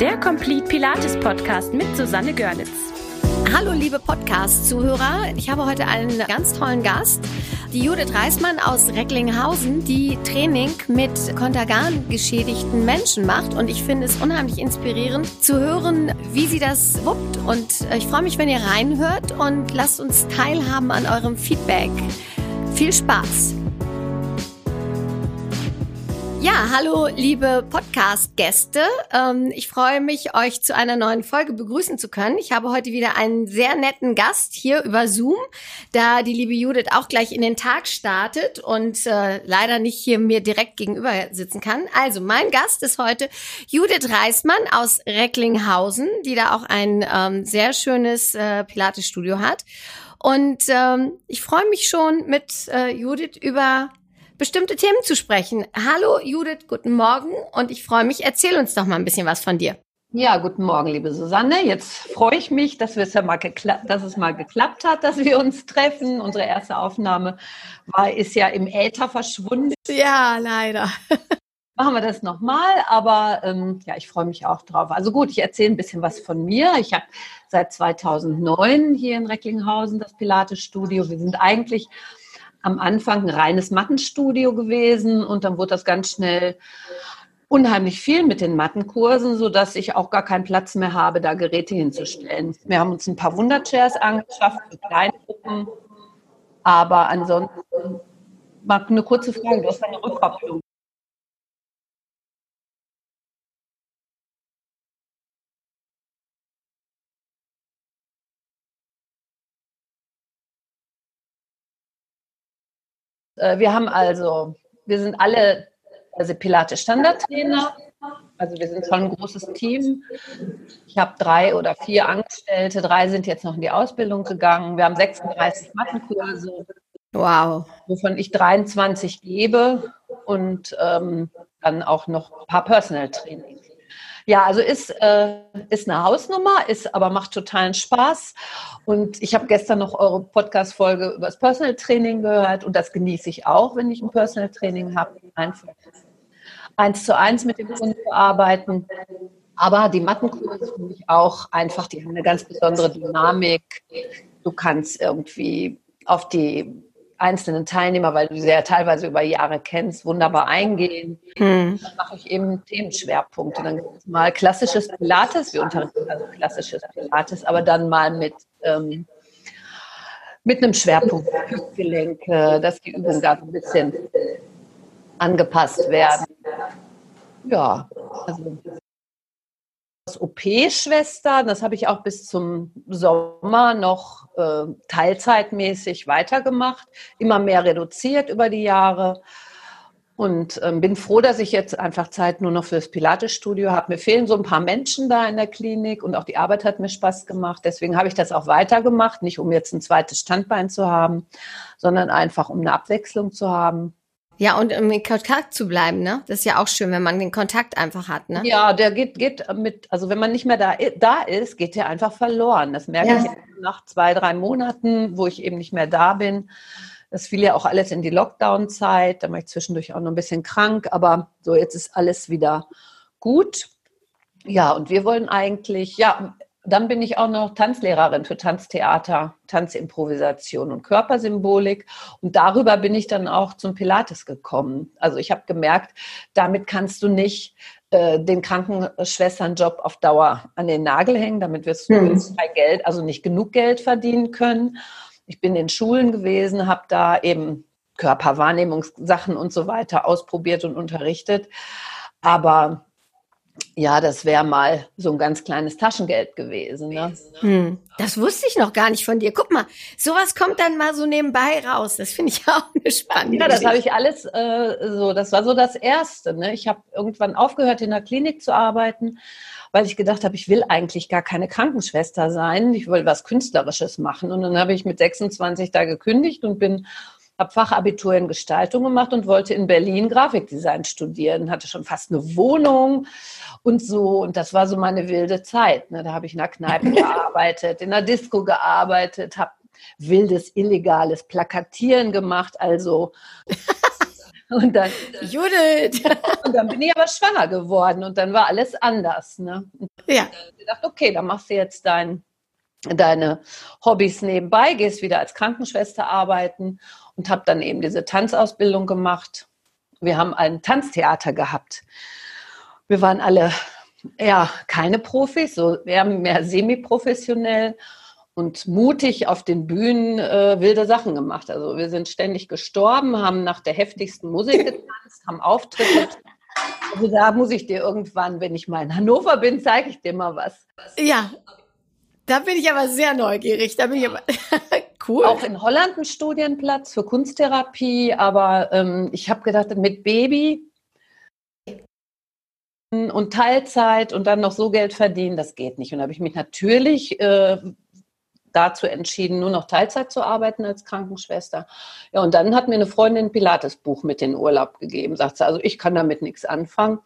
der Complete Pilates Podcast mit Susanne Görlitz. Hallo liebe Podcast-Zuhörer, ich habe heute einen ganz tollen Gast, die Judith Reismann aus Recklinghausen, die Training mit Kontergan geschädigten Menschen macht und ich finde es unheimlich inspirierend zu hören, wie sie das wuppt und ich freue mich, wenn ihr reinhört und lasst uns teilhaben an eurem Feedback. Viel Spaß! Ja, hallo liebe Podcast-Gäste. Ähm, ich freue mich, euch zu einer neuen Folge begrüßen zu können. Ich habe heute wieder einen sehr netten Gast hier über Zoom, da die liebe Judith auch gleich in den Tag startet und äh, leider nicht hier mir direkt gegenüber sitzen kann. Also mein Gast ist heute Judith Reismann aus Recklinghausen, die da auch ein ähm, sehr schönes äh, Pilates-Studio hat. Und ähm, ich freue mich schon mit äh, Judith über bestimmte Themen zu sprechen. Hallo Judith, guten Morgen und ich freue mich. Erzähl uns doch mal ein bisschen was von dir. Ja, guten Morgen, liebe Susanne. Jetzt freue ich mich, dass, wir es ja mal dass es mal geklappt hat, dass wir uns treffen. Unsere erste Aufnahme war, ist ja im Äther verschwunden. Ja, leider. Machen wir das nochmal, aber ähm, ja, ich freue mich auch drauf. Also gut, ich erzähle ein bisschen was von mir. Ich habe seit 2009 hier in Recklinghausen das Pilates-Studio. Wir sind eigentlich am Anfang ein reines Mattenstudio gewesen und dann wurde das ganz schnell unheimlich viel mit den Mattenkursen, sodass ich auch gar keinen Platz mehr habe, da Geräte hinzustellen. Wir haben uns ein paar Wunderchairs angeschafft für kleine Gruppen, aber ansonsten mal eine kurze Frage, du hast eine Rückkopplung. Äh, wir haben also, wir sind alle also Pilates Standardtrainer. Also wir sind schon ein großes Team. Ich habe drei oder vier Angestellte, drei sind jetzt noch in die Ausbildung gegangen. Wir haben 36 Mattenkurse. Wow. Wovon ich 23 gebe und ähm, dann auch noch ein paar Personal Trainings. Ja, also ist, äh, ist eine Hausnummer, ist aber macht totalen Spaß. Und ich habe gestern noch eure Podcast-Folge über das Personal Training gehört und das genieße ich auch, wenn ich ein Personal Training habe. Einfach eins zu eins mit dem Kunden zu arbeiten. Aber die Mattenkurse finde ich auch einfach, die haben eine ganz besondere Dynamik. Du kannst irgendwie auf die einzelnen Teilnehmer, weil du sie ja teilweise über Jahre kennst, wunderbar eingehen. Hm. Dann mache ich eben Themenschwerpunkte. Dann gibt es mal klassisches Pilates, wir unterrichten also klassisches Pilates, aber dann mal mit, ähm, mit einem Schwerpunkt Hüftgelenke, dass die Übungen da ein bisschen angepasst werden. Ja, also OP-Schwester. Das habe ich auch bis zum Sommer noch äh, teilzeitmäßig weitergemacht, immer mehr reduziert über die Jahre. Und ähm, bin froh, dass ich jetzt einfach Zeit nur noch fürs Pilates-Studio habe. Mir fehlen so ein paar Menschen da in der Klinik und auch die Arbeit hat mir Spaß gemacht. Deswegen habe ich das auch weitergemacht, nicht um jetzt ein zweites Standbein zu haben, sondern einfach um eine Abwechslung zu haben. Ja, und um in Kontakt zu bleiben, ne? Das ist ja auch schön, wenn man den Kontakt einfach hat, ne? Ja, der geht, geht mit, also wenn man nicht mehr da, da ist, geht der einfach verloren. Das merke ja. ich nach zwei, drei Monaten, wo ich eben nicht mehr da bin. Das fiel ja auch alles in die Lockdown-Zeit. Da war ich zwischendurch auch noch ein bisschen krank, aber so jetzt ist alles wieder gut. Ja, und wir wollen eigentlich, ja, dann bin ich auch noch Tanzlehrerin für Tanztheater, Tanzimprovisation und Körpersymbolik. Und darüber bin ich dann auch zum Pilates gekommen. Also ich habe gemerkt, damit kannst du nicht äh, den Krankenschwesternjob auf Dauer an den Nagel hängen. Damit wirst du mhm. kein Geld, also nicht genug Geld verdienen können. Ich bin in Schulen gewesen, habe da eben Körperwahrnehmungssachen und so weiter ausprobiert und unterrichtet. Aber ja, das wäre mal so ein ganz kleines Taschengeld gewesen. Ne? Hm, das wusste ich noch gar nicht von dir. Guck mal, sowas kommt dann mal so nebenbei raus. Das finde ich auch eine spannende Ja, das habe ich alles äh, so, das war so das Erste. Ne? Ich habe irgendwann aufgehört, in der Klinik zu arbeiten, weil ich gedacht habe, ich will eigentlich gar keine Krankenschwester sein. Ich will was Künstlerisches machen. Und dann habe ich mit 26 da gekündigt und bin habe Fachabitur in Gestaltung gemacht und wollte in Berlin Grafikdesign studieren, hatte schon fast eine Wohnung und so. Und das war so meine wilde Zeit. Ne? Da habe ich in der Kneipe gearbeitet, in der Disco gearbeitet, habe wildes, illegales Plakatieren gemacht. Also Und dann, Judith! Und dann bin ich aber schwanger geworden und dann war alles anders. Ne? Und ja. Dann gedacht, okay, dann machst du jetzt dein, deine Hobbys nebenbei, gehst wieder als Krankenschwester arbeiten und habe dann eben diese Tanzausbildung gemacht. Wir haben ein Tanztheater gehabt. Wir waren alle ja keine Profis, so wir haben mehr semi-professionell und mutig auf den Bühnen äh, wilde Sachen gemacht. Also wir sind ständig gestorben, haben nach der heftigsten Musik getanzt, haben Auftritte. Also da muss ich dir irgendwann, wenn ich mal in Hannover bin, zeige ich dir mal was. Ja, da bin ich aber sehr neugierig. Da bin ich aber cool. Auch in Holland ein Studienplatz für Kunsttherapie, aber ähm, ich habe gedacht, mit Baby und Teilzeit und dann noch so Geld verdienen, das geht nicht. Und da habe ich mich natürlich äh, dazu entschieden, nur noch Teilzeit zu arbeiten als Krankenschwester. Ja, und dann hat mir eine Freundin ein Pilates-Buch mit in den Urlaub gegeben. Sagt sie, also ich kann damit nichts anfangen.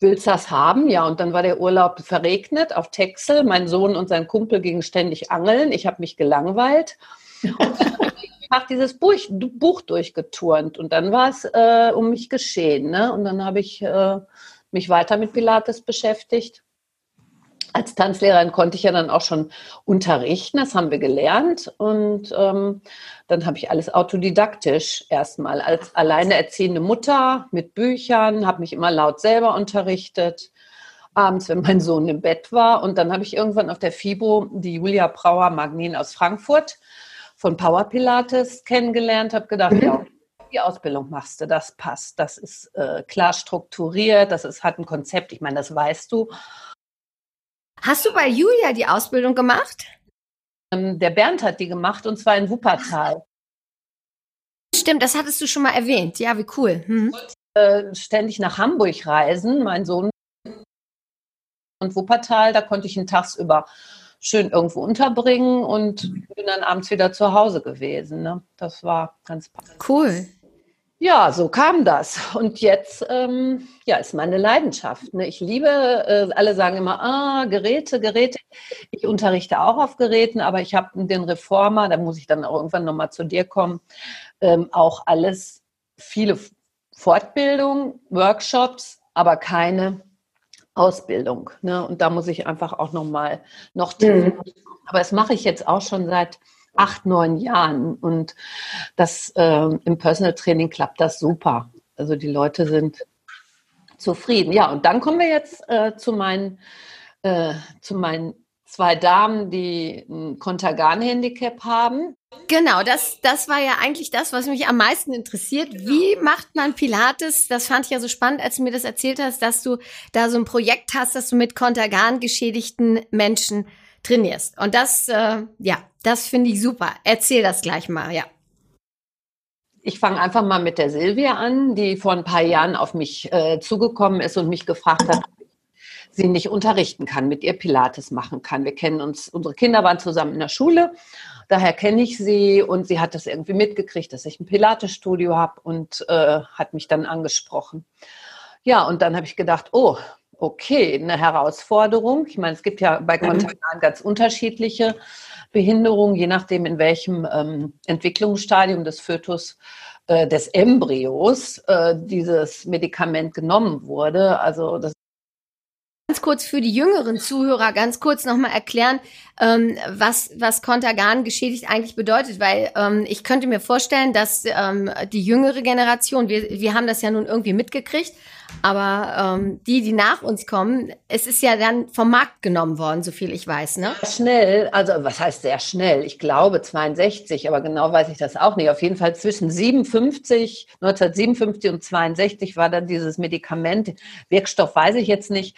Willst das haben? Ja, und dann war der Urlaub verregnet auf Texel. Mein Sohn und sein Kumpel gingen ständig angeln. Ich habe mich gelangweilt. Und habe dieses Buch, Buch durchgeturnt und dann war es äh, um mich geschehen. Ne? Und dann habe ich äh, mich weiter mit Pilates beschäftigt als Tanzlehrerin konnte ich ja dann auch schon unterrichten, das haben wir gelernt. Und ähm, dann habe ich alles autodidaktisch erstmal als alleine erziehende Mutter mit Büchern, habe mich immer laut selber unterrichtet. Abends, wenn mein Sohn im Bett war. Und dann habe ich irgendwann auf der FIBO die Julia Brauer Magnin aus Frankfurt von Power Pilates kennengelernt, habe gedacht, mhm. ja, die Ausbildung machst du, das passt. Das ist äh, klar strukturiert, das ist, hat ein Konzept. Ich meine, das weißt du. Hast du bei Julia die Ausbildung gemacht? Ähm, der Bernd hat die gemacht und zwar in Wuppertal. Stimmt, das hattest du schon mal erwähnt. Ja, wie cool. Mhm. Äh, ständig nach Hamburg reisen, mein Sohn und Wuppertal, da konnte ich ihn tagsüber schön irgendwo unterbringen und bin dann abends wieder zu Hause gewesen. Ne? Das war ganz passend. Cool. Ja, so kam das. Und jetzt ähm, ja, ist meine Leidenschaft. Ne? Ich liebe, äh, alle sagen immer, ah, Geräte, Geräte. Ich unterrichte auch auf Geräten, aber ich habe den Reformer, da muss ich dann auch irgendwann nochmal zu dir kommen, ähm, auch alles, viele Fortbildungen, Workshops, aber keine Ausbildung. Ne? Und da muss ich einfach auch nochmal noch, noch mhm. Aber das mache ich jetzt auch schon seit acht, neun Jahren. Und das äh, im Personal Training klappt das super. Also die Leute sind zufrieden. Ja, und dann kommen wir jetzt äh, zu meinen, äh, zu meinen zwei Damen, die ein Kontergan-Handicap haben. Genau, das, das war ja eigentlich das, was mich am meisten interessiert. Wie macht man Pilates? Das fand ich ja so spannend, als du mir das erzählt hast, dass du da so ein Projekt hast, dass du mit Kontergan geschädigten Menschen trainierst. Und das, äh, ja, das finde ich super. Erzähl das gleich mal, ja. Ich fange einfach mal mit der Silvia an, die vor ein paar Jahren auf mich äh, zugekommen ist und mich gefragt hat, ob ich sie nicht unterrichten kann, mit ihr Pilates machen kann. Wir kennen uns, unsere Kinder waren zusammen in der Schule, daher kenne ich sie und sie hat das irgendwie mitgekriegt, dass ich ein Pilates-Studio habe und äh, hat mich dann angesprochen. Ja, und dann habe ich gedacht, oh, okay, eine Herausforderung. Ich meine, es gibt ja bei mhm. ganz unterschiedliche Behinderungen, je nachdem, in welchem ähm, Entwicklungsstadium des Fötus äh, des Embryos äh, dieses Medikament genommen wurde. Also das Ganz kurz für die jüngeren Zuhörer ganz kurz nochmal erklären, ähm, was, was Kontergan geschädigt eigentlich bedeutet, weil ähm, ich könnte mir vorstellen, dass ähm, die jüngere Generation, wir, wir haben das ja nun irgendwie mitgekriegt, aber ähm, die, die nach uns kommen, es ist ja dann vom Markt genommen worden, so viel ich weiß, ne? Schnell, also was heißt sehr schnell? Ich glaube 62, aber genau weiß ich das auch nicht. Auf jeden Fall zwischen 57, 1957 und 62 war dann dieses Medikament. Wirkstoff weiß ich jetzt nicht.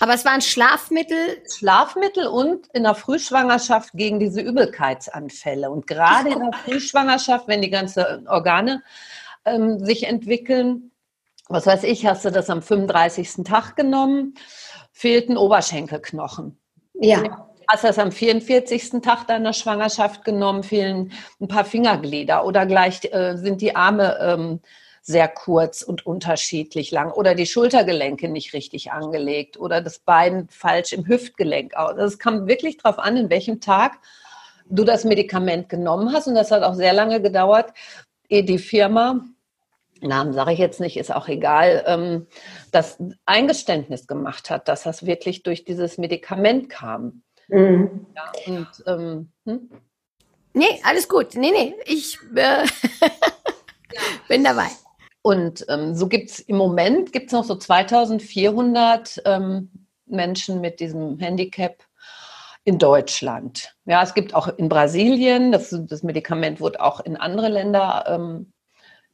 Aber es war ein Schlafmittel? Schlafmittel und in der Frühschwangerschaft gegen diese Übelkeitsanfälle. Und gerade in der Frühschwangerschaft, wenn die ganzen Organe ähm, sich entwickeln, was weiß ich, hast du das am 35. Tag genommen, fehlten Oberschenkelknochen. Ja. Hast du das am 44. Tag deiner Schwangerschaft genommen, fehlen ein paar Fingerglieder oder gleich äh, sind die Arme ähm, sehr kurz und unterschiedlich lang oder die Schultergelenke nicht richtig angelegt oder das Bein falsch im Hüftgelenk aus. Also es kam wirklich darauf an, in welchem Tag du das Medikament genommen hast und das hat auch sehr lange gedauert, ehe die Firma Namen sage ich jetzt nicht, ist auch egal, ähm, das Eingeständnis gemacht hat, dass das wirklich durch dieses Medikament kam. Mhm. Ja, und, ähm, hm? Nee, alles gut. Nee, nee, ich äh, bin dabei. Und ähm, so gibt es im Moment gibt's noch so 2400 ähm, Menschen mit diesem Handicap in Deutschland. Ja, es gibt auch in Brasilien, das, das Medikament wurde auch in andere Länder ähm,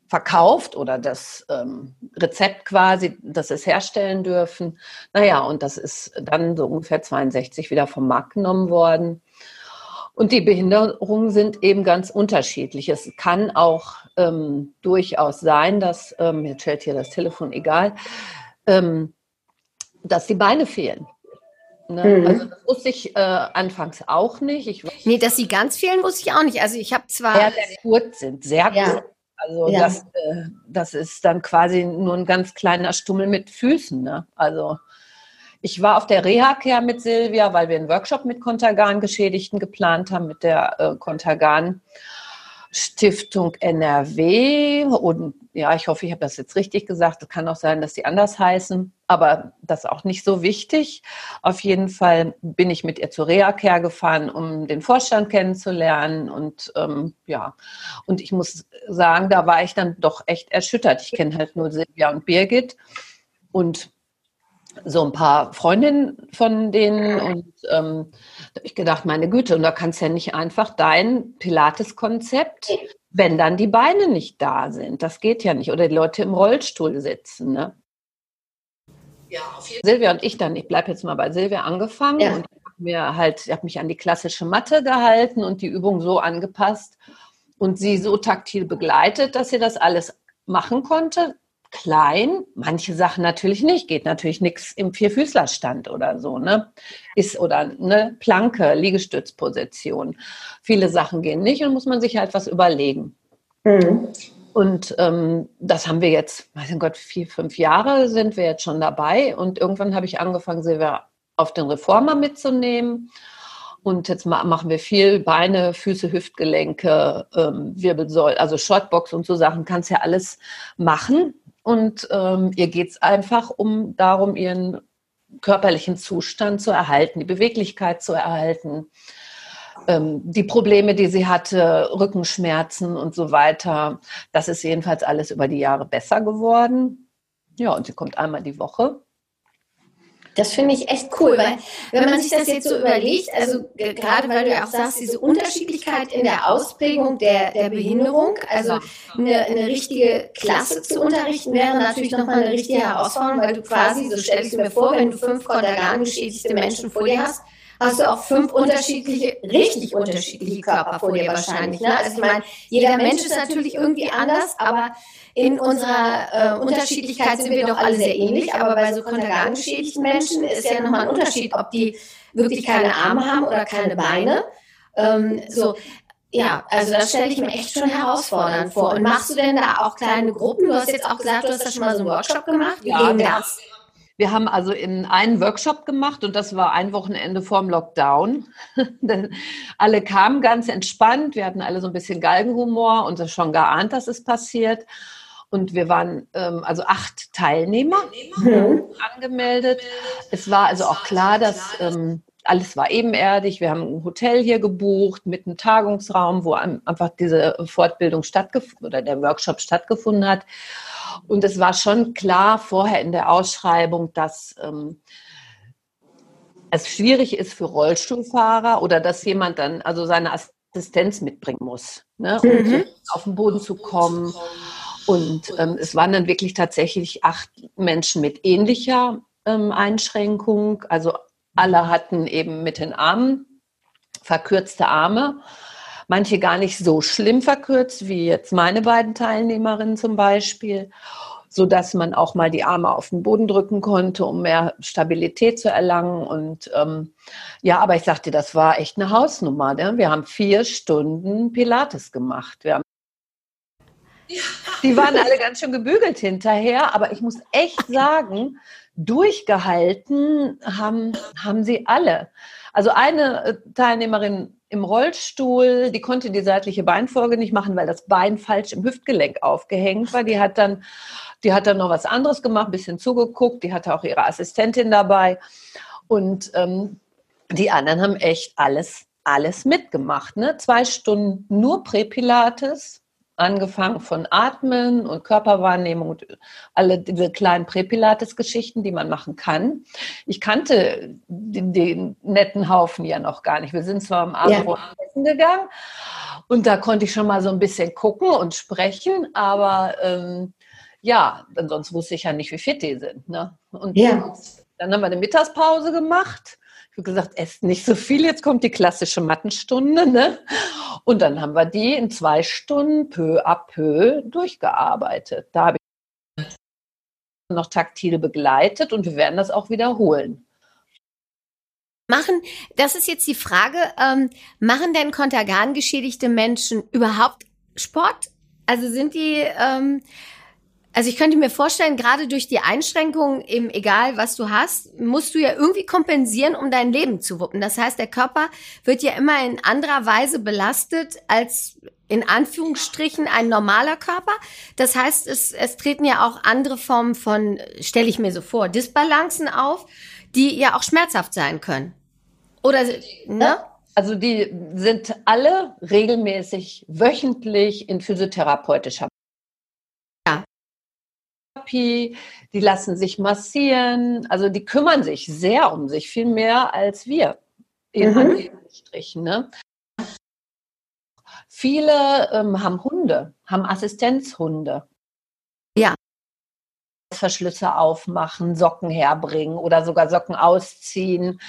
verkauft oder das ähm, Rezept quasi, das es herstellen dürfen. Naja, und das ist dann so ungefähr 62 wieder vom Markt genommen worden. Und die Behinderungen sind eben ganz unterschiedlich. Es kann auch ähm, durchaus sein, dass, ähm, mir stellt hier das Telefon egal, ähm, dass die Beine fehlen. Ne? Mhm. Also das wusste ich äh, anfangs auch nicht. Ich, nee, dass sie ganz fehlen, wusste ich auch nicht. Also ich habe zwar... Sehr, sehr kurz sind, sehr ja. kurz. Also ja. das, äh, das ist dann quasi nur ein ganz kleiner Stummel mit Füßen. Ne? Also ich war auf der Reha-Care mit Silvia, weil wir einen Workshop mit Kontergan-Geschädigten geplant haben, mit der äh, Kontergan. Stiftung NRW und ja, ich hoffe, ich habe das jetzt richtig gesagt. Es kann auch sein, dass die anders heißen, aber das ist auch nicht so wichtig. Auf jeden Fall bin ich mit ihr zur Reha-Care gefahren, um den Vorstand kennenzulernen und ähm, ja, und ich muss sagen, da war ich dann doch echt erschüttert. Ich kenne halt nur Silvia und Birgit und so ein paar Freundinnen von denen und ähm, da habe ich gedacht, meine Güte, und da kannst du ja nicht einfach dein Pilates-Konzept, wenn dann die Beine nicht da sind. Das geht ja nicht. Oder die Leute im Rollstuhl sitzen. Ne? Ja, auf jeden Silvia und ich dann, ich bleibe jetzt mal bei Silvia angefangen ja. und mir halt, ich habe mich an die klassische Matte gehalten und die Übung so angepasst und sie so taktil begleitet, dass sie das alles machen konnte klein, manche Sachen natürlich nicht, geht natürlich nichts im Vierfüßlerstand oder so, ne? Ist oder eine Planke, Liegestützposition. Viele Sachen gehen nicht und muss man sich halt was überlegen. Mhm. Und ähm, das haben wir jetzt, weiß Gott, vier, fünf Jahre sind wir jetzt schon dabei. Und irgendwann habe ich angefangen, Silvia auf den Reformer mitzunehmen. Und jetzt machen wir viel Beine, Füße, Hüftgelenke, ähm, Wirbelsäule, also Shortbox und so Sachen. Kannst ja alles machen. Und ähm, ihr geht es einfach um darum, ihren körperlichen Zustand zu erhalten, die Beweglichkeit zu erhalten, ähm, die Probleme, die sie hatte, Rückenschmerzen und so weiter. Das ist jedenfalls alles über die Jahre besser geworden. Ja, und sie kommt einmal die Woche das finde ich echt cool, weil wenn man sich das jetzt so überlegt, also gerade weil du ja auch sagst, diese Unterschiedlichkeit in der Ausprägung der, der Behinderung, also eine, eine richtige Klasse zu unterrichten, wäre natürlich nochmal eine richtige Herausforderung, weil du quasi, so stelle ich mir vor, wenn du fünf kontergan-geschädigte Menschen vor dir hast, hast du auch fünf unterschiedliche, richtig unterschiedliche Körper vor dir wahrscheinlich. Ne? Also ich meine, jeder Mensch ist natürlich irgendwie anders, aber in unserer äh, Unterschiedlichkeit sind wir doch alle sehr ähnlich, aber bei so kontergan-geschädigten Menschen ist ja nochmal ein Unterschied, ob die wirklich keine Arme haben oder keine Beine. Ähm, so, ja, also das stelle ich mir echt schon herausfordernd vor. Und machst du denn da auch kleine Gruppen? Du hast jetzt auch gesagt, du hast da schon mal so einen Workshop gemacht. Wie ja, das? Wir haben also in einen Workshop gemacht und das war ein Wochenende vorm Lockdown. alle kamen ganz entspannt, wir hatten alle so ein bisschen Galgenhumor und schon geahnt, dass es passiert. Und wir waren ähm, also acht Teilnehmer mhm. angemeldet. Es war also auch klar, dass ähm, alles war ebenerdig. Wir haben ein Hotel hier gebucht mit einem Tagungsraum, wo einfach diese Fortbildung stattgefunden oder der Workshop stattgefunden hat. Und es war schon klar vorher in der Ausschreibung, dass ähm, es schwierig ist für Rollstuhlfahrer oder dass jemand dann also seine Assistenz mitbringen muss, ne, um mhm. auf den Boden zu kommen. Und ähm, es waren dann wirklich tatsächlich acht Menschen mit ähnlicher ähm, Einschränkung. Also alle hatten eben mit den Armen verkürzte Arme. Manche gar nicht so schlimm verkürzt, wie jetzt meine beiden Teilnehmerinnen zum Beispiel, so dass man auch mal die Arme auf den Boden drücken konnte, um mehr Stabilität zu erlangen. Und ähm, ja, aber ich sagte, das war echt eine Hausnummer. Ne? Wir haben vier Stunden Pilates gemacht. Wir haben die waren alle ganz schön gebügelt hinterher, aber ich muss echt sagen, durchgehalten haben, haben sie alle. Also eine äh, Teilnehmerin im Rollstuhl, die konnte die seitliche Beinfolge nicht machen, weil das Bein falsch im Hüftgelenk aufgehängt war. Die hat dann, die hat dann noch was anderes gemacht, ein bisschen zugeguckt. Die hatte auch ihre Assistentin dabei. Und ähm, die anderen haben echt alles, alles mitgemacht. Ne? Zwei Stunden nur Präpilates, angefangen von Atmen und Körperwahrnehmung und alle diese kleinen Präpilates-Geschichten, die man machen kann. Ich kannte den, den, netten Haufen ja noch gar nicht. Wir sind zwar am Abend ja. gegangen und da konnte ich schon mal so ein bisschen gucken und sprechen, aber ähm, ja, sonst wusste ich ja nicht, wie fit die sind. Ne? Und ja. dann haben wir eine Mittagspause gemacht ich habe gesagt, esst nicht so viel, jetzt kommt die klassische Mattenstunde. Ne? Und dann haben wir die in zwei Stunden peu à peu durchgearbeitet. Da habe ich noch taktil begleitet und wir werden das auch wiederholen. Machen, das ist jetzt die Frage, ähm, machen denn kontergan-geschädigte Menschen überhaupt Sport? Also sind die, ähm, also ich könnte mir vorstellen, gerade durch die Einschränkungen, eben egal was du hast, musst du ja irgendwie kompensieren, um dein Leben zu wuppen. Das heißt, der Körper wird ja immer in anderer Weise belastet als in Anführungsstrichen ein normaler Körper. Das heißt, es, es treten ja auch andere Formen von, stelle ich mir so vor, Disbalancen auf, die ja auch schmerzhaft sein können. Oder, ne? Also die sind alle regelmäßig wöchentlich in physiotherapeutischer Therapie, die lassen sich massieren, also die kümmern sich sehr um sich, viel mehr als wir. In mhm. Anführungsstrichen. Ne? Viele ähm, haben Hunde, haben Assistenzhunde. Ja. Verschlüsse aufmachen, Socken herbringen oder sogar Socken ausziehen.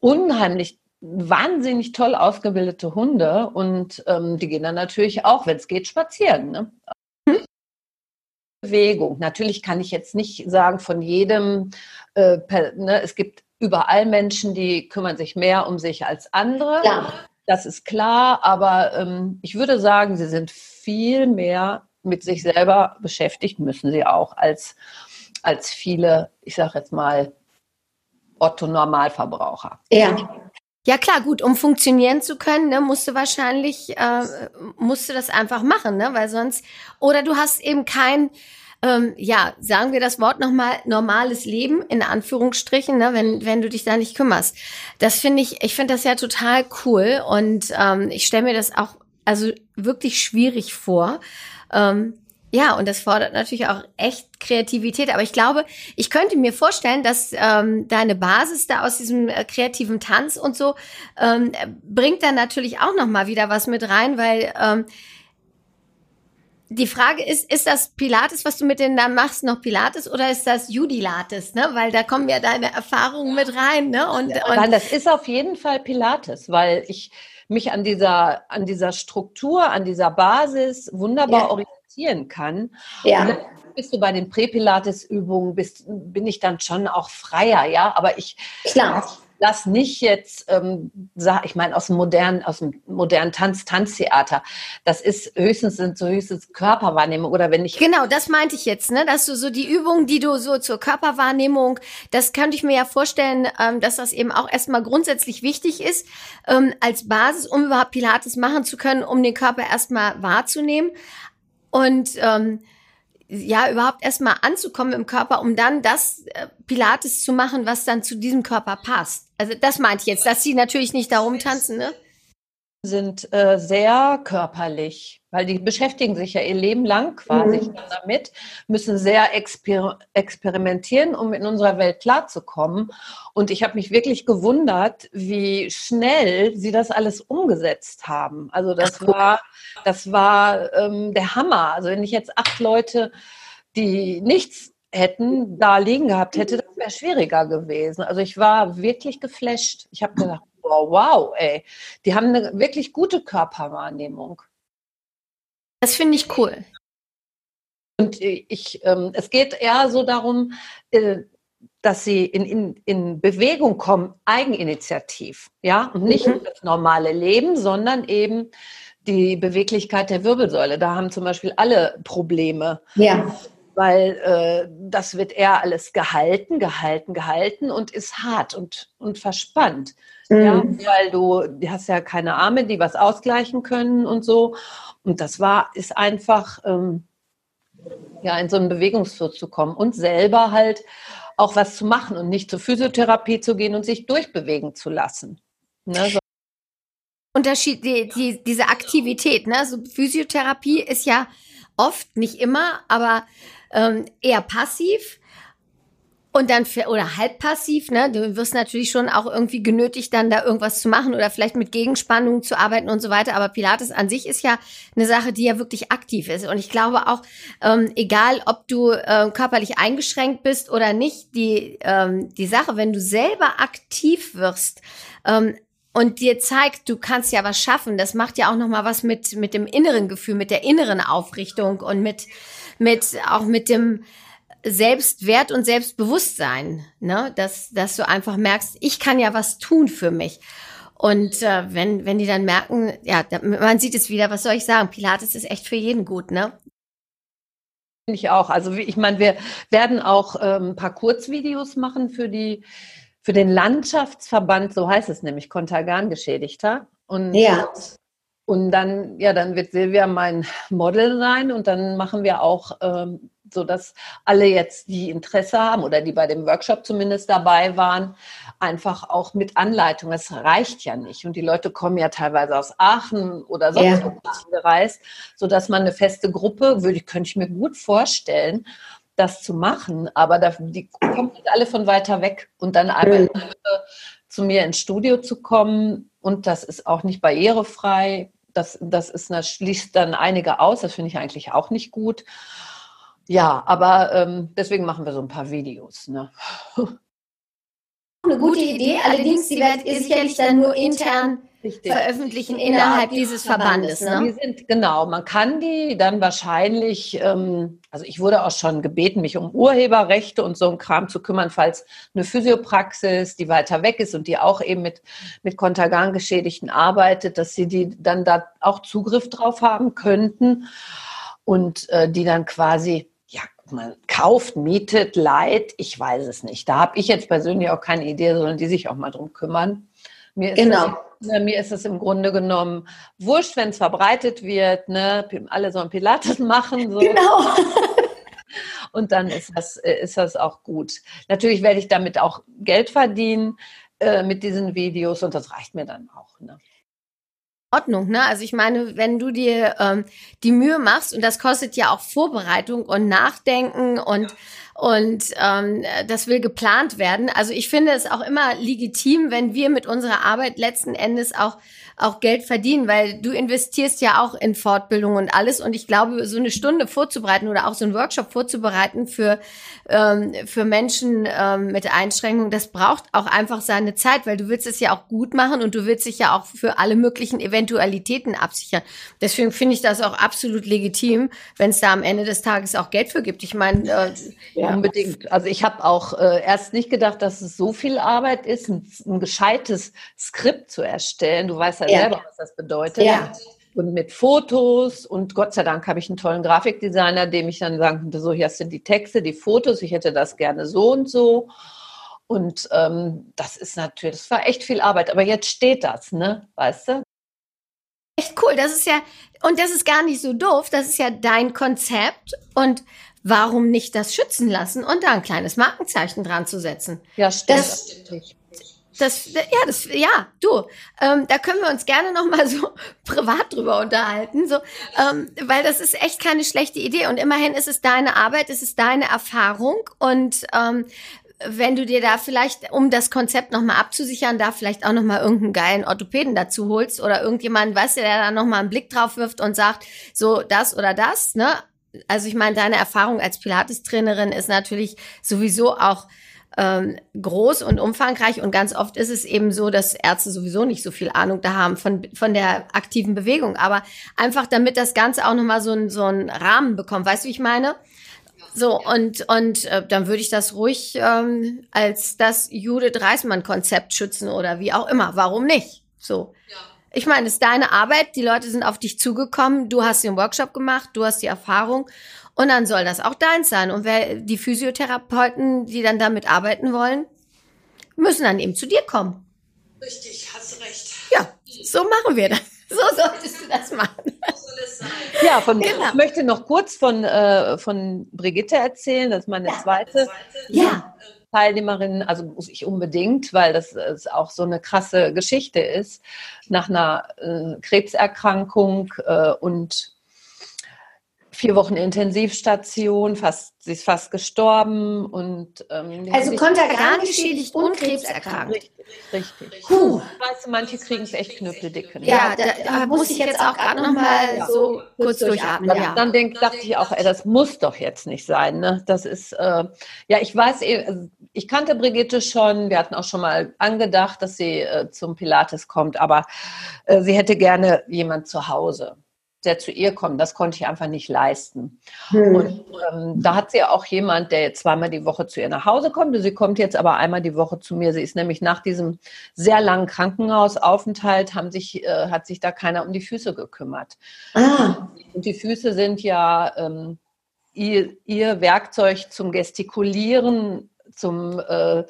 Unheimlich wahnsinnig toll ausgebildete Hunde und ähm, die gehen dann natürlich auch, wenn es geht, spazieren. Ne? Bewegung. Natürlich kann ich jetzt nicht sagen von jedem, äh, per, ne, es gibt überall Menschen, die kümmern sich mehr um sich als andere. Ja. Das ist klar, aber ähm, ich würde sagen, sie sind viel mehr mit sich selber beschäftigt, müssen sie auch, als, als viele, ich sage jetzt mal, Otto-Normalverbraucher. Ja. Ja klar, gut, um funktionieren zu können, ne, musst du wahrscheinlich, äh, musst du das einfach machen, ne, weil sonst, oder du hast eben kein, ähm, ja, sagen wir das Wort nochmal, normales Leben, in Anführungsstrichen, ne, wenn, wenn du dich da nicht kümmerst. Das finde ich, ich finde das ja total cool und ähm, ich stelle mir das auch, also wirklich schwierig vor. Ähm, ja, und das fordert natürlich auch echt Kreativität. Aber ich glaube, ich könnte mir vorstellen, dass ähm, deine Basis da aus diesem äh, kreativen Tanz und so ähm, bringt dann natürlich auch noch mal wieder was mit rein, weil ähm, die Frage ist, ist das Pilates, was du mit denen dann machst, noch Pilates oder ist das Judilates, ne? Weil da kommen ja deine Erfahrungen mit rein, ne? Und, ja, und Nein, das ist auf jeden Fall Pilates, weil ich mich an dieser, an dieser Struktur, an dieser Basis wunderbar ja. orientieren kann. Ja. Bist du bei den Präpilates-Übungen, bin ich dann schon auch freier, ja. Aber ich, Klar lass nicht jetzt, ähm, sag, ich meine, aus dem modernen, aus dem modernen Tanz, Tanztheater. Das ist höchstens sind so höchstens Körperwahrnehmung oder wenn ich genau, das meinte ich jetzt, ne, dass du so die Übungen, die du so zur Körperwahrnehmung, das könnte ich mir ja vorstellen, ähm, dass das eben auch erstmal grundsätzlich wichtig ist ähm, als Basis, um überhaupt Pilates machen zu können, um den Körper erstmal wahrzunehmen und ähm, ja, überhaupt erstmal anzukommen im Körper, um dann das äh, Pilates zu machen, was dann zu diesem Körper passt. Also das meinte ich jetzt, dass sie natürlich nicht darum tanzen, ne? Sind äh, sehr körperlich, weil die beschäftigen sich ja ihr Leben lang quasi mhm. damit, müssen sehr exper experimentieren, um in unserer Welt klarzukommen. Und ich habe mich wirklich gewundert, wie schnell sie das alles umgesetzt haben. Also das war, das war ähm, der Hammer. Also wenn ich jetzt acht Leute, die nichts hätten da liegen gehabt hätte, wäre schwieriger gewesen. Also ich war wirklich geflasht. Ich habe gedacht, wow, wow, ey, die haben eine wirklich gute Körperwahrnehmung. Das finde ich cool. Und ich, ähm, es geht eher so darum, äh, dass sie in, in, in Bewegung kommen, eigeninitiativ, ja, und nicht mhm. das normale Leben, sondern eben die Beweglichkeit der Wirbelsäule. Da haben zum Beispiel alle Probleme. Ja. Weil äh, das wird eher alles gehalten, gehalten, gehalten und ist hart und, und verspannt. Mhm. Ja, weil du, du hast ja keine Arme, die was ausgleichen können und so. Und das war, ist einfach, ähm, ja, in so einen Bewegungsfluss zu kommen und selber halt auch was zu machen und nicht zur Physiotherapie zu gehen und sich durchbewegen zu lassen. Ne, so. Unterschied, die, die, diese Aktivität, ne? So Physiotherapie ist ja oft, nicht immer, aber ähm, eher passiv und dann für, oder halb passiv, ne? Du wirst natürlich schon auch irgendwie genötigt, dann da irgendwas zu machen oder vielleicht mit Gegenspannungen zu arbeiten und so weiter. Aber Pilates an sich ist ja eine Sache, die ja wirklich aktiv ist. Und ich glaube auch, ähm, egal ob du äh, körperlich eingeschränkt bist oder nicht, die, ähm, die Sache, wenn du selber aktiv wirst, ähm, und dir zeigt, du kannst ja was schaffen. Das macht ja auch noch mal was mit mit dem inneren Gefühl, mit der inneren Aufrichtung und mit mit auch mit dem Selbstwert und Selbstbewusstsein, ne? dass, dass du einfach merkst, ich kann ja was tun für mich. Und äh, wenn, wenn die dann merken, ja, man sieht es wieder, was soll ich sagen, Pilates ist echt für jeden gut, ne? Finde ich auch. Also ich meine, wir werden auch ähm, ein paar Kurzvideos machen für die für den Landschaftsverband, so heißt es nämlich, Kontergan-Geschädigter. Und ja. Und dann, ja, dann wird Silvia mein Model sein und dann machen wir auch ähm, so dass alle jetzt, die Interesse haben oder die bei dem Workshop zumindest dabei waren, einfach auch mit Anleitung. Es reicht ja nicht. Und die Leute kommen ja teilweise aus Aachen oder sonst ja. gereist, sodass man eine feste Gruppe, würde, könnte ich mir gut vorstellen, das zu machen. Aber da, die kommen halt alle von weiter weg. Und dann einmal mhm. zu mir ins Studio zu kommen. Und das ist auch nicht barrierefrei. Das, das ist, das schließt dann einige aus. Das finde ich eigentlich auch nicht gut. Ja, aber ähm, deswegen machen wir so ein paar Videos. Ne? Eine gute Idee, allerdings, die werdet ihr sicherlich dann nur intern Richtig. veröffentlichen innerhalb ja, dieses Verbandes. Ne? Die sind, genau, man kann die dann wahrscheinlich, ähm, also ich wurde auch schon gebeten, mich um Urheberrechte und so ein Kram zu kümmern, falls eine Physiopraxis, die weiter weg ist und die auch eben mit, mit Kontergan-Geschädigten arbeitet, dass sie die dann da auch Zugriff drauf haben könnten und äh, die dann quasi man kauft, mietet, leiht, ich weiß es nicht. Da habe ich jetzt persönlich auch keine Idee, sondern die sich auch mal drum kümmern. Mir ist genau. Es, ne, mir ist es im Grunde genommen wurscht, wenn es verbreitet wird. Ne? Alle sollen Pilates machen. So. Genau. Und dann ist das, ist das auch gut. Natürlich werde ich damit auch Geld verdienen äh, mit diesen Videos und das reicht mir dann auch. Ne? Ordnung, ne? Also ich meine, wenn du dir ähm, die Mühe machst und das kostet ja auch Vorbereitung und Nachdenken und. Und ähm, das will geplant werden. Also ich finde es auch immer legitim, wenn wir mit unserer Arbeit letzten Endes auch auch Geld verdienen, weil du investierst ja auch in Fortbildung und alles. Und ich glaube, so eine Stunde vorzubereiten oder auch so einen Workshop vorzubereiten für, ähm, für Menschen ähm, mit Einschränkungen, das braucht auch einfach seine Zeit, weil du willst es ja auch gut machen und du willst dich ja auch für alle möglichen Eventualitäten absichern. Deswegen finde ich das auch absolut legitim, wenn es da am Ende des Tages auch Geld für gibt. Ich meine, äh, ja, unbedingt. Also ich habe auch äh, erst nicht gedacht, dass es so viel Arbeit ist, ein, ein gescheites Skript zu erstellen. Du weißt ja, ja. selber, was das bedeutet. Ja. Und mit Fotos und Gott sei Dank habe ich einen tollen Grafikdesigner, dem ich dann sagen konnte, so hier sind die Texte, die Fotos, ich hätte das gerne so und so. Und ähm, das ist natürlich, das war echt viel Arbeit, aber jetzt steht das, ne? Weißt du? Echt cool, das ist ja, und das ist gar nicht so doof, das ist ja dein Konzept und warum nicht das schützen lassen und da ein kleines Markenzeichen dran zu setzen? Ja, stimmt. Das, das ja, das, ja, du, ähm, da können wir uns gerne noch mal so privat drüber unterhalten, so, ähm, weil das ist echt keine schlechte Idee und immerhin ist es deine Arbeit, es ist deine Erfahrung und ähm, wenn du dir da vielleicht, um das Konzept nochmal abzusichern, da vielleicht auch nochmal irgendeinen geilen Orthopäden dazu holst oder irgendjemanden, weißt du, der da nochmal einen Blick drauf wirft und sagt, so das oder das, ne? Also ich meine, deine Erfahrung als Pilates-Trainerin ist natürlich sowieso auch ähm, groß und umfangreich und ganz oft ist es eben so, dass Ärzte sowieso nicht so viel Ahnung da haben von, von der aktiven Bewegung. Aber einfach damit das Ganze auch nochmal so, ein, so einen Rahmen bekommt. Weißt du, wie ich meine? So, und, und äh, dann würde ich das ruhig ähm, als das Judith Reismann-Konzept schützen oder wie auch immer. Warum nicht? So. Ja. Ich meine, es ist deine Arbeit, die Leute sind auf dich zugekommen, du hast den Workshop gemacht, du hast die Erfahrung und dann soll das auch deins sein. Und wer die Physiotherapeuten, die dann damit arbeiten wollen, müssen dann eben zu dir kommen. Richtig, hast recht. Ja, so machen wir das. So solltest du das machen. Ja, von, genau. ich möchte noch kurz von, äh, von Brigitte erzählen. Das ist meine ja. zweite. Ja. Teilnehmerin, also muss ich unbedingt, weil das ist auch so eine krasse Geschichte ist, nach einer äh, Krebserkrankung äh, und vier Wochen Intensivstation, fast, sie ist fast gestorben und ähm, also kontergan-geschädigt und krebserkrankt. Richtig, richtig. Puh. Weißt du, manche kriegen es echt knüppeldicke. Ne? Ja, da, da, muss ich jetzt auch gerade noch mal ja. so kurz durchatmen. Dann, ja. dann denk, dachte ich auch, ey, das muss doch jetzt nicht sein. Ne? Das ist, äh, ja, ich weiß, eh, also ich kannte Brigitte schon, wir hatten auch schon mal angedacht, dass sie äh, zum Pilates kommt, aber äh, sie hätte gerne jemand zu Hause der zu ihr kommt. Das konnte ich einfach nicht leisten. Hm. Und ähm, da hat sie auch jemand, der zweimal die Woche zu ihr nach Hause kommt. Sie kommt jetzt aber einmal die Woche zu mir. Sie ist nämlich nach diesem sehr langen Krankenhausaufenthalt, haben sich, äh, hat sich da keiner um die Füße gekümmert. Ah. Und die Füße sind ja ähm, ihr, ihr Werkzeug zum Gestikulieren, zum äh,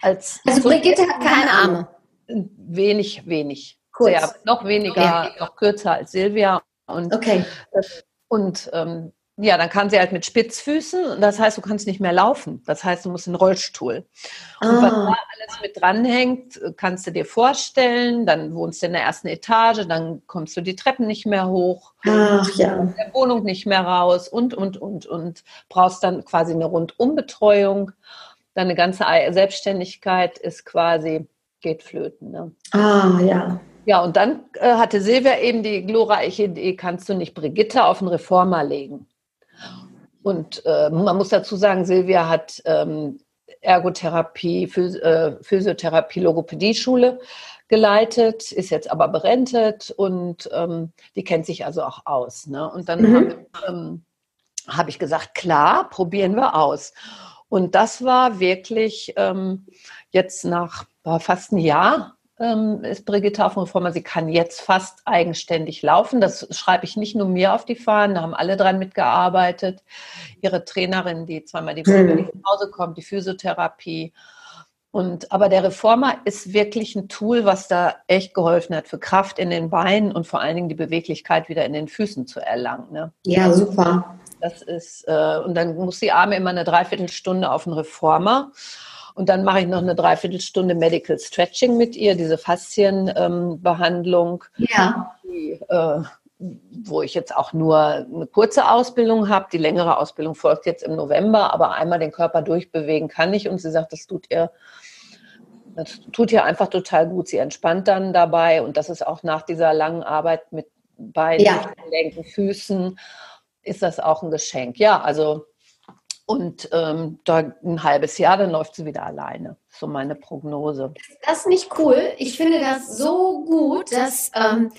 als. Also Brigitte hat keine Arme. Wenig, wenig. Kurz. Sehr, noch weniger, okay. noch kürzer als Silvia. Und, okay. und ähm, ja, dann kann sie halt mit Spitzfüßen. Das heißt, du kannst nicht mehr laufen. Das heißt, du musst in den Rollstuhl. Und ah. was da alles mit dranhängt, kannst du dir vorstellen. Dann wohnst du in der ersten Etage, dann kommst du die Treppen nicht mehr hoch. Ach ja. In der Wohnung nicht mehr raus und, und, und, und. Brauchst dann quasi eine Rundumbetreuung. Deine ganze Selbstständigkeit ist quasi, geht flöten. Ne? Ah, ja. Ja, und dann äh, hatte Silvia eben die glorreiche Idee, kannst du nicht Brigitte auf den Reformer legen? Und äh, man muss dazu sagen, Silvia hat ähm, Ergotherapie, Phys äh, Physiotherapie, Logopädie-Schule geleitet, ist jetzt aber berentet und ähm, die kennt sich also auch aus. Ne? Und dann mhm. habe ähm, hab ich gesagt, klar, probieren wir aus. Und das war wirklich ähm, jetzt nach war fast ein Jahr ähm, ist Brigitte auf dem Reformer. Sie kann jetzt fast eigenständig laufen. Das schreibe ich nicht nur mir auf die Fahnen, da haben alle dran mitgearbeitet. Ihre Trainerin, die zweimal die Woche mhm. nach Hause kommt, die Physiotherapie. Und, aber der Reformer ist wirklich ein Tool, was da echt geholfen hat, für Kraft in den Beinen und vor allen Dingen die Beweglichkeit wieder in den Füßen zu erlangen. Ne? Ja, super. Das ist, äh, und dann muss die Arme immer eine Dreiviertelstunde auf den Reformer. Und dann mache ich noch eine Dreiviertelstunde Medical Stretching mit ihr, diese Faszienbehandlung. Ähm, ja. Die, äh, wo ich jetzt auch nur eine kurze Ausbildung habe. Die längere Ausbildung folgt jetzt im November, aber einmal den Körper durchbewegen kann ich. Und sie sagt, das tut ihr, das tut ihr einfach total gut. Sie entspannt dann dabei. Und das ist auch nach dieser langen Arbeit mit Beinen, ja. Gelenken, Füßen, ist das auch ein Geschenk. Ja, also und ähm, da ein halbes Jahr, dann läuft sie wieder alleine. So meine Prognose. Das ist nicht cool. Ich finde das so gut, dass, ähm,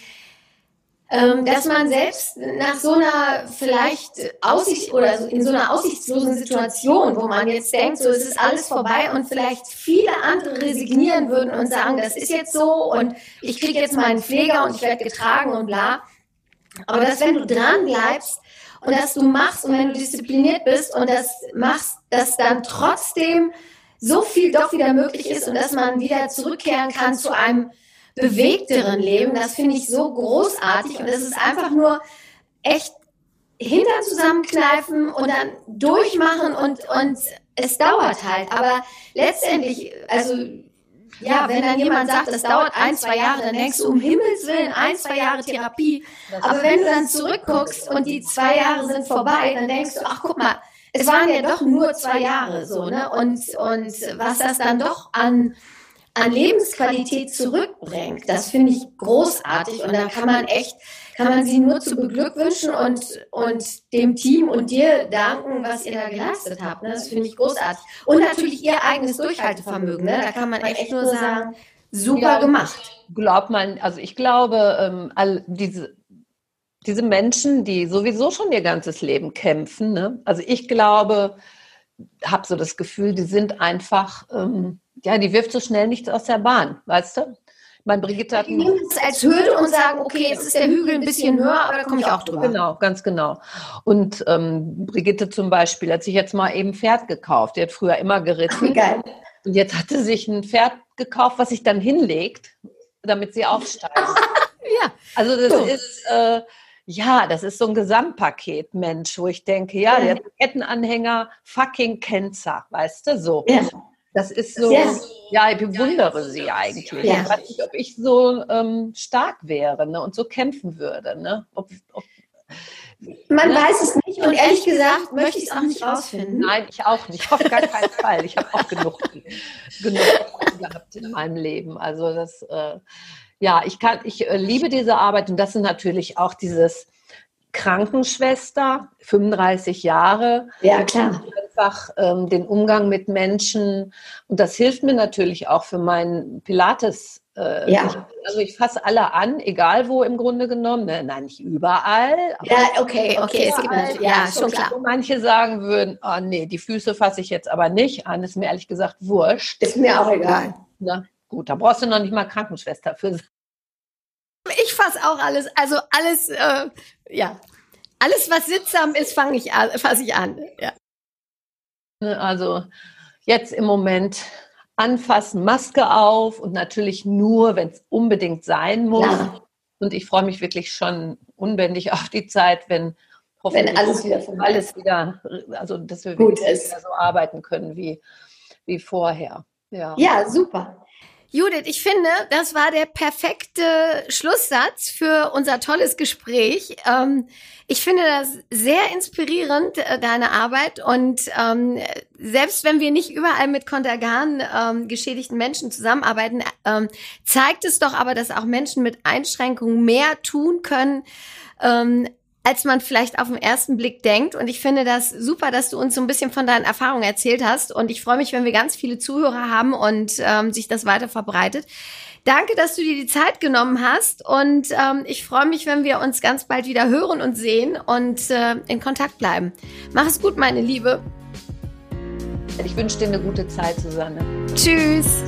ähm, dass man selbst nach so einer vielleicht Aussicht oder in so einer aussichtslosen Situation, wo man jetzt denkt, so es ist alles vorbei und vielleicht viele andere resignieren würden und sagen, das ist jetzt so und ich kriege jetzt meinen Pfleger und ich werde getragen und bla. Aber dass wenn du dran bleibst, und dass du machst und wenn du diszipliniert bist und das machst, dass dann trotzdem so viel doch wieder möglich ist und dass man wieder zurückkehren kann zu einem bewegteren Leben, das finde ich so großartig und es ist einfach nur echt Hintern zusammenkneifen und dann durchmachen und, und es dauert halt. Aber letztendlich, also ja, wenn dann jemand sagt, das dauert ein, zwei Jahre, dann denkst du, um Himmels Willen, ein, zwei Jahre Therapie. Aber wenn du dann zurückguckst und die zwei Jahre sind vorbei, dann denkst du, ach guck mal, es waren ja doch nur zwei Jahre so, ne? Und, und was das dann doch an, an Lebensqualität zurückbringt, das finde ich großartig. Und da kann man echt kann man sie nur zu beglückwünschen und, und dem Team und dir danken, was ihr da geleistet habt. Ne? Das finde ich großartig. Und natürlich ihr eigenes Durchhaltevermögen. Ne? Da kann man echt nur sagen, super gemacht. Glaubt man, also ich glaube, ähm, all diese, diese Menschen, die sowieso schon ihr ganzes Leben kämpfen, ne? also ich glaube, habe so das Gefühl, die sind einfach, ähm, ja, die wirft so schnell nichts aus der Bahn, weißt du? Mein Brigitte hat Die nehmen es als Hürde und sagen, okay, jetzt ist der Hügel ein bisschen höher, aber da komme ich auch drüber. Genau, ganz genau. Und ähm, Brigitte zum Beispiel hat sich jetzt mal eben ein Pferd gekauft. Die hat früher immer geritten. Geil. Und jetzt hat sie sich ein Pferd gekauft, was sich dann hinlegt, damit sie aufsteigt. Ja. Also das So. ist, äh, ja, das ist so ein Gesamtpaket, Mensch, wo ich denke, ja, Ja. der Kettenanhänger, fucking Kenzer, weißt du, so. Ja. Das ist so, Ja. ja, ich bewundere sie eigentlich. Ja. Ich weiß nicht, ob ich so ähm, stark wäre ne, und so kämpfen würde. Ne? Ob, ob, Man Ja. weiß es nicht und ehrlich gesagt möchte ich es auch nicht rausfinden. nein, ich auch nicht, auf gar keinen Fall. Ich habe auch genug, genug gehabt in meinem Leben. Also das, äh, ja, ich kann, ich äh, liebe diese Arbeit und das sind natürlich auch dieses Krankenschwester, 35 Jahre, Ja, klar. Einfach ähm, den Umgang mit Menschen. Und das hilft mir natürlich auch für meinen Pilates. Äh, Ja. ich, also ich fasse alle an, egal wo im Grunde genommen. Ne? Nein, nicht überall. Ja, okay, okay, es gibt natürlich, ja, schon klar. Wo manche sagen würden, oh nee, die Füße fasse ich jetzt aber nicht an. Ist mir ehrlich gesagt wurscht. Ist mir auch egal. Ne? Gut, da brauchst du noch nicht mal Krankenschwester für. Ich fasse auch alles, also alles, äh, ja. Alles, was sittsam ist, fange ich an, fasse ich an. Ja. Ne, Also jetzt im Moment anfassen, Maske auf und natürlich nur, wenn es unbedingt sein muss. Ja. Und ich freue mich wirklich schon unbändig auf die Zeit, wenn hoffentlich alles wieder alles wieder, also dass wir Gut wieder so arbeiten können wie, wie vorher. Ja. Ja, super. Judith, ich finde, das war der perfekte Schlusssatz für unser tolles Gespräch. Ähm, ich finde das sehr inspirierend, äh, deine Arbeit. Und ähm, selbst wenn wir nicht überall mit Kontergan ähm, geschädigten Menschen zusammenarbeiten, ähm, zeigt es doch aber, dass auch Menschen mit Einschränkungen mehr tun können, ähm, als man vielleicht auf den ersten Blick denkt. Und ich finde das super, dass du uns so ein bisschen von deinen Erfahrungen erzählt hast. Und ich freue mich, wenn wir ganz viele Zuhörer haben und ähm, sich das weiter verbreitet. Danke, dass du dir die Zeit genommen hast. Und ähm, ich freue mich, wenn wir uns ganz bald wieder hören und sehen und äh, in Kontakt bleiben. Mach es gut, meine Liebe. Ich wünsche dir eine gute Zeit, Susanne. Tschüss.